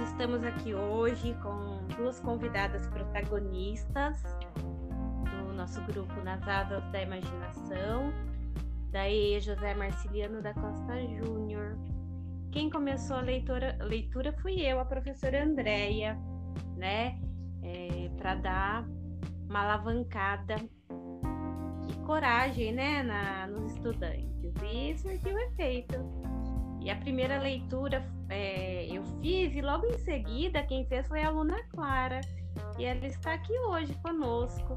estamos aqui hoje com duas convidadas protagonistas do nosso grupo Nas Asas da Imaginação, daí José Marciliano da Costa Júnior. Quem começou a leitura, leitura fui eu, a professora Andréia, né? É, Para dar uma alavancada e coragem, né, na, nos estudantes. E surtiu efeito. E a primeira leitura é, eu fiz, e logo em seguida, quem fez foi a aluna Clara. E ela está aqui hoje conosco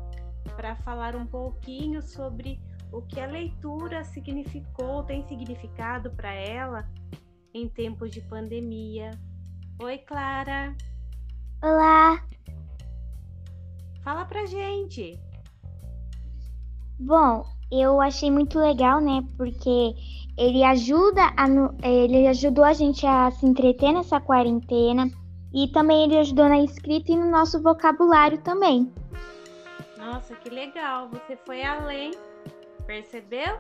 para falar um pouquinho sobre o que a leitura significou, tem significado para ela em tempos de pandemia. Oi, Clara. Olá. Fala pra gente. Bom, eu achei muito legal, né? Porque ele ajuda a, ele ajudou a gente a se entreter nessa quarentena e também ele ajudou na escrita e no nosso vocabulário também. Nossa, que legal! Você foi além, percebeu?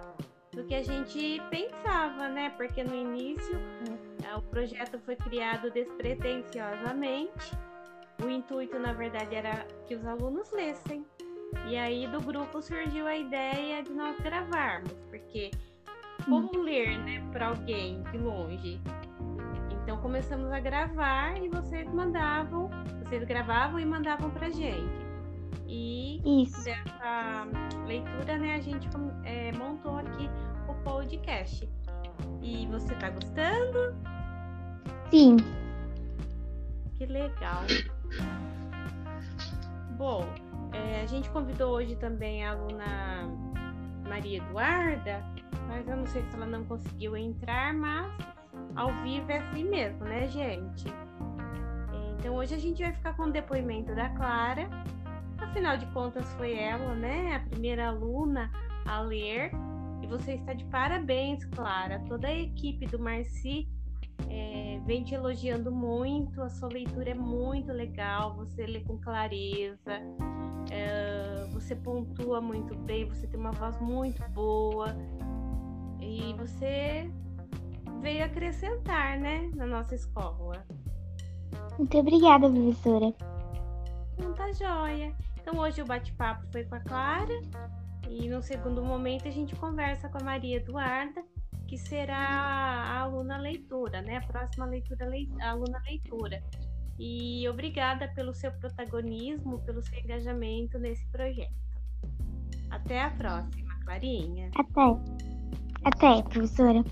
Do que a gente pensava, né? Porque no início é, o projeto foi criado despretensiosamente. O intuito, na verdade, era que os alunos lessem. E aí do grupo surgiu a ideia de nós gravarmos, porque como hum. ler, né, para alguém de longe? Então começamos a gravar e vocês mandavam, vocês gravavam e mandavam pra gente. E Isso. dessa leitura, né, a gente é, montou aqui o podcast. E você tá gostando? Sim. Que legal. É, a gente convidou hoje também a aluna Maria Eduarda mas eu não sei se ela não conseguiu entrar, mas ao vivo é assim mesmo, né, gente? Então hoje a gente vai ficar com o depoimento da Clara. Afinal de contas, foi ela, né, a primeira aluna a ler. E você está de parabéns, Clara. Toda a equipe do Marci é, vem te elogiando muito. A sua leitura é muito legal. Você lê com clareza. Você pontua muito bem. Você tem uma voz muito boa. E você veio acrescentar, né, na nossa escola. Muito obrigada, professora. Então tá joia. Então hoje o bate-papo foi com a Clara e no segundo momento a gente conversa com a Maria Eduarda, que será a aluna leitura, né? A próxima leitura, leit a aluna leitura. E obrigada pelo seu protagonismo, pelo seu engajamento nesse projeto. Até a próxima, Clarinha. Até. Até, professora.